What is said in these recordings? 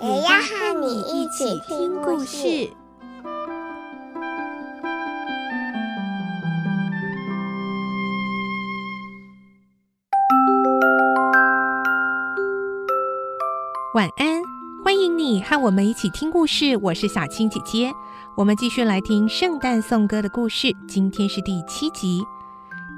也要和你一起听故事。晚安，欢迎你和我们一起听故事。我是小青姐姐，我们继续来听圣诞颂歌的故事。今天是第七集。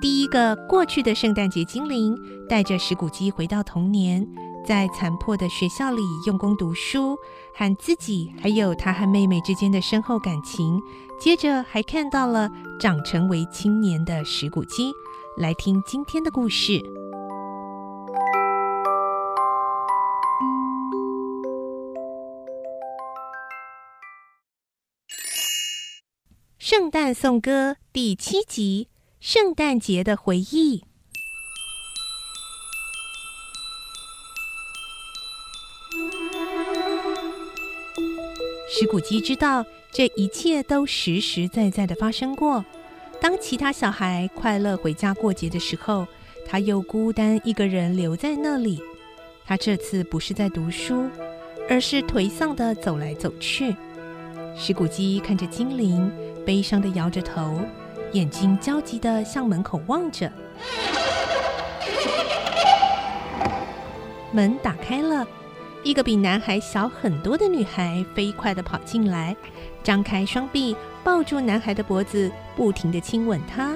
第一个过去的圣诞节精灵带着史古基回到童年，在残破的学校里用功读书，和自己还有他和妹妹之间的深厚感情。接着还看到了长成为青年的石谷基。来听今天的故事。圣诞颂歌第七集：圣诞节的回忆。石谷鸡知道这一切都实实在在的发生过。当其他小孩快乐回家过节的时候，他又孤单一个人留在那里。他这次不是在读书，而是颓丧的走来走去。石谷鸡看着精灵。悲伤地摇着头，眼睛焦急地向门口望着。门打开了，一个比男孩小很多的女孩飞快地跑进来，张开双臂抱住男孩的脖子，不停地亲吻他。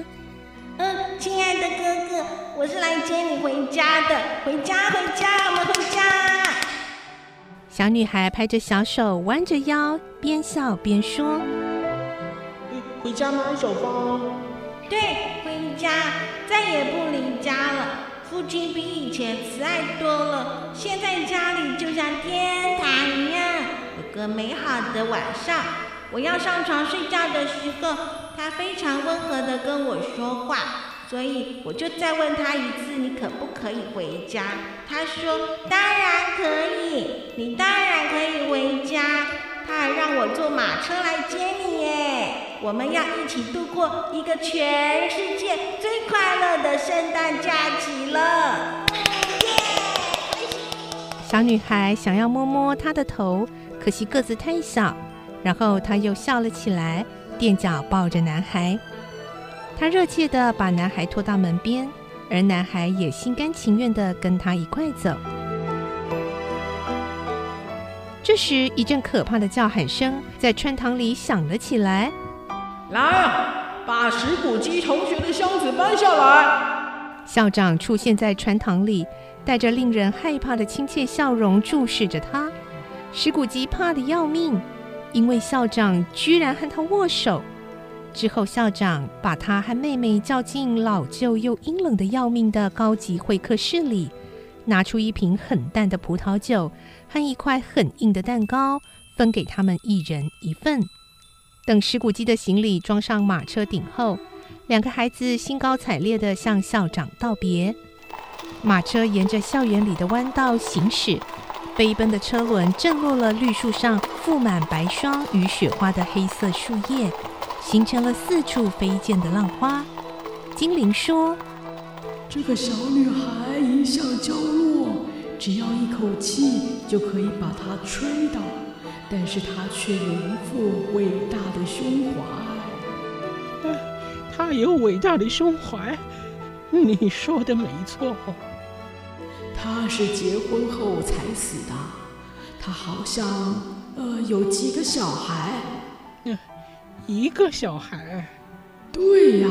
嗯，亲爱的哥哥，我是来接你回家的。回家，回家，我们回家。小女孩拍着小手，弯着腰，边笑边说。回家吗，小芳？对，回家，再也不离家了。父亲比以前慈爱多了，现在家里就像天堂一样，有个美好的晚上。我要上床睡觉的时候，他非常温和地跟我说话，所以我就再问他一次：“你可不可以回家？”他说：“当然可以，你当然可以回家。”他还让我坐马车来接你耶。我们要一起度过一个全世界最快乐的圣诞假期了！小女孩想要摸摸他的头，可惜个子太小。然后她又笑了起来，垫脚抱着男孩。她热切地把男孩拖到门边，而男孩也心甘情愿地跟她一块走。这时，一阵可怕的叫喊声在穿堂里响了起来。来啊，把石古基同学的箱子搬下来！校长出现在穿堂里，带着令人害怕的亲切笑容注视着他。石古基怕得要命，因为校长居然和他握手。之后，校长把他和妹妹叫进老旧又阴冷的要命的高级会客室里，拿出一瓶很淡的葡萄酒和一块很硬的蛋糕，分给他们一人一份。等石古基的行李装上马车顶后，两个孩子兴高采烈地向校长道别。马车沿着校园里的弯道行驶，飞奔的车轮震落了绿树上覆满白霜与雪花的黑色树叶，形成了四处飞溅的浪花。精灵说：“这个小女孩一向娇弱，只要一口气就可以把她吹倒。”但是她却有一副伟大的胸怀。嗯，他有伟大的胸怀，你说的没错。他是结婚后才死的，他好像呃有几个小孩。嗯，一个小孩。对呀，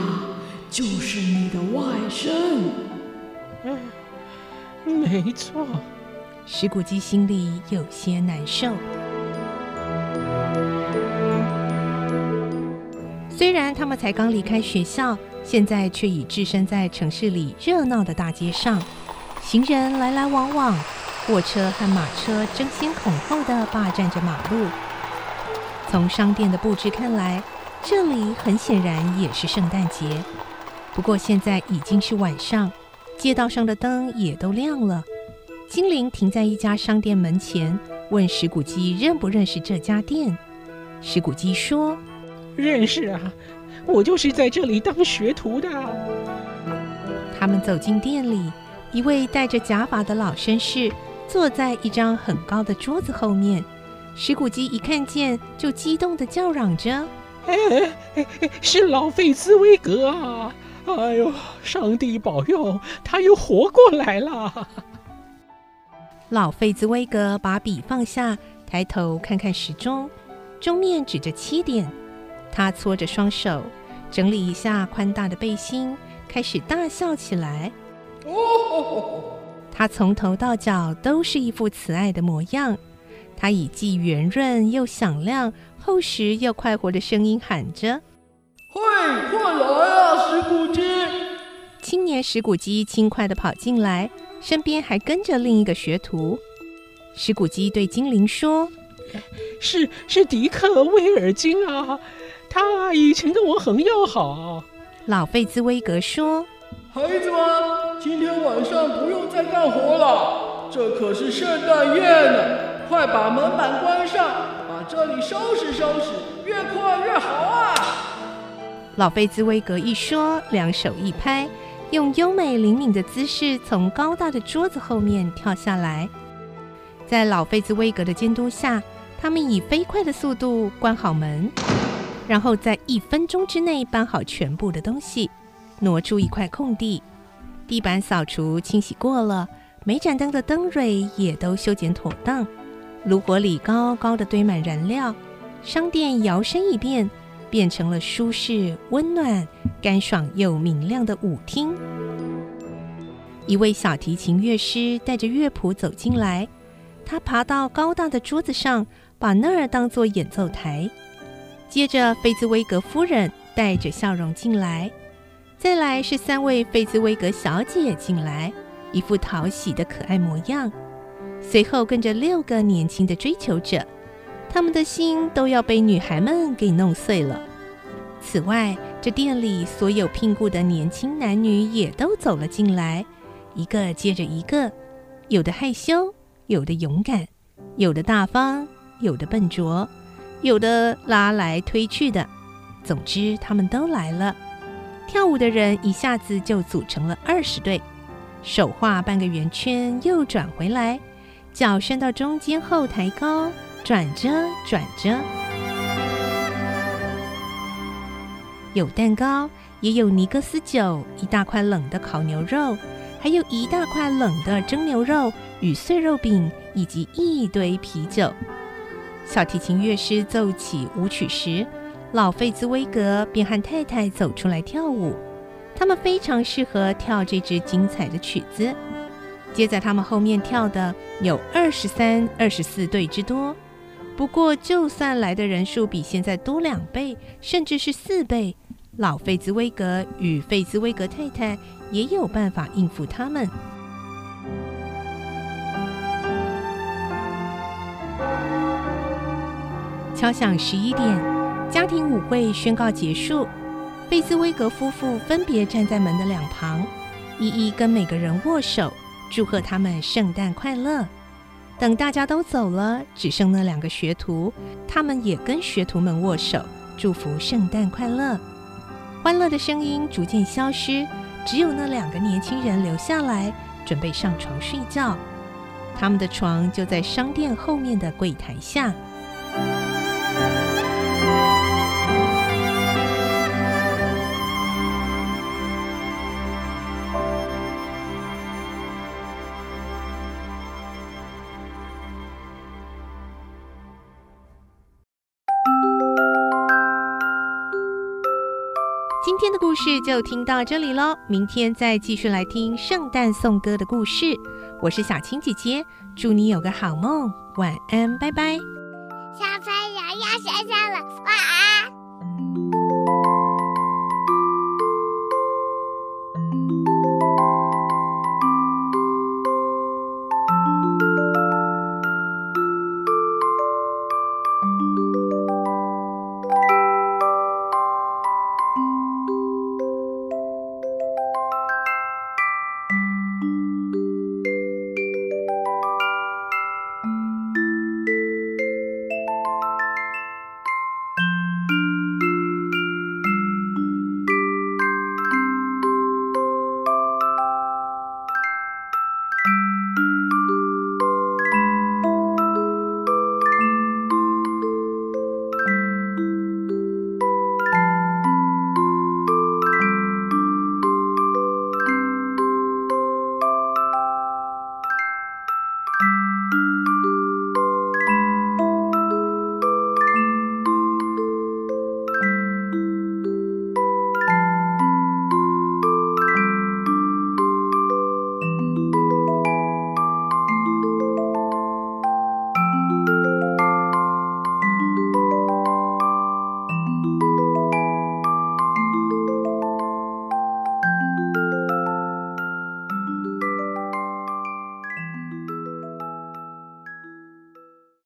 就是你的外甥。嗯，没错。石谷基心里有些难受。虽然他们才刚离开学校，现在却已置身在城市里热闹的大街上，行人来来往往，货车和马车争先恐后的霸占着马路。从商店的布置看来，这里很显然也是圣诞节。不过现在已经是晚上，街道上的灯也都亮了。精灵停在一家商店门前，问石谷鸡认不认识这家店。石谷鸡说：“认识啊，我就是在这里当学徒的。”他们走进店里，一位戴着假发的老绅士坐在一张很高的桌子后面。石谷鸡一看见，就激动地叫嚷着：“哎哎哎，是老费兹威格啊！哎呦，上帝保佑，他又活过来了！”老费兹威格把笔放下，抬头看看时钟，钟面指着七点。他搓着双手，整理一下宽大的背心，开始大笑起来。哦，他从头到脚都是一副慈爱的模样。他以既圆润又响亮、厚实又快活的声音喊着：“嘿，快来啊，石谷鸡！”青年石骨鸡轻快地跑进来。身边还跟着另一个学徒，石骨鸡对精灵说：“是是迪克威尔金啊，他以前跟我很要好。”老费兹威格说：“孩子们，今天晚上不用再干活了，这可是圣诞夜呢，快把门板关上，把这里收拾收拾，越快越好啊！”老费兹威格一说，两手一拍。用优美灵敏的姿势从高大的桌子后面跳下来，在老费兹威格的监督下，他们以飞快的速度关好门，然后在一分钟之内搬好全部的东西，挪出一块空地，地板扫除清洗过了，每盏灯的灯蕊也都修剪妥当，炉火里高高的堆满燃料，商店摇身一变。变成了舒适、温暖、干爽又明亮的舞厅。一位小提琴乐师带着乐谱走进来，他爬到高大的桌子上，把那儿当作演奏台。接着，菲兹威格夫人带着笑容进来，再来是三位费兹威格小姐进来，一副讨喜的可爱模样。随后跟着六个年轻的追求者。他们的心都要被女孩们给弄碎了。此外，这店里所有聘雇的年轻男女也都走了进来，一个接着一个，有的害羞，有的勇敢，有的大方，有的笨拙，有的拉来推去的。总之，他们都来了。跳舞的人一下子就组成了二十对，手画半个圆圈，又转回来，脚伸到中间后抬高。转着转着，有蛋糕，也有尼格斯酒，一大块冷的烤牛肉，还有一大块冷的蒸牛肉与碎肉饼，以及一堆啤酒。小提琴乐师奏起舞曲时，老费兹威格便和太太走出来跳舞。他们非常适合跳这支精彩的曲子。接在他们后面跳的有二十三、二十四对之多。不过，就算来的人数比现在多两倍，甚至是四倍，老费兹威格与费兹威格太太也有办法应付他们。敲响十一点，家庭舞会宣告结束。费兹威格夫妇分别站在门的两旁，一一跟每个人握手，祝贺他们圣诞快乐。等大家都走了，只剩那两个学徒，他们也跟学徒们握手，祝福圣诞快乐。欢乐的声音逐渐消失，只有那两个年轻人留下来，准备上床睡觉。他们的床就在商店后面的柜台下。今天的故事就听到这里喽，明天再继续来听圣诞颂歌的故事。我是小青姐姐，祝你有个好梦，晚安，拜拜。小朋友要睡觉了，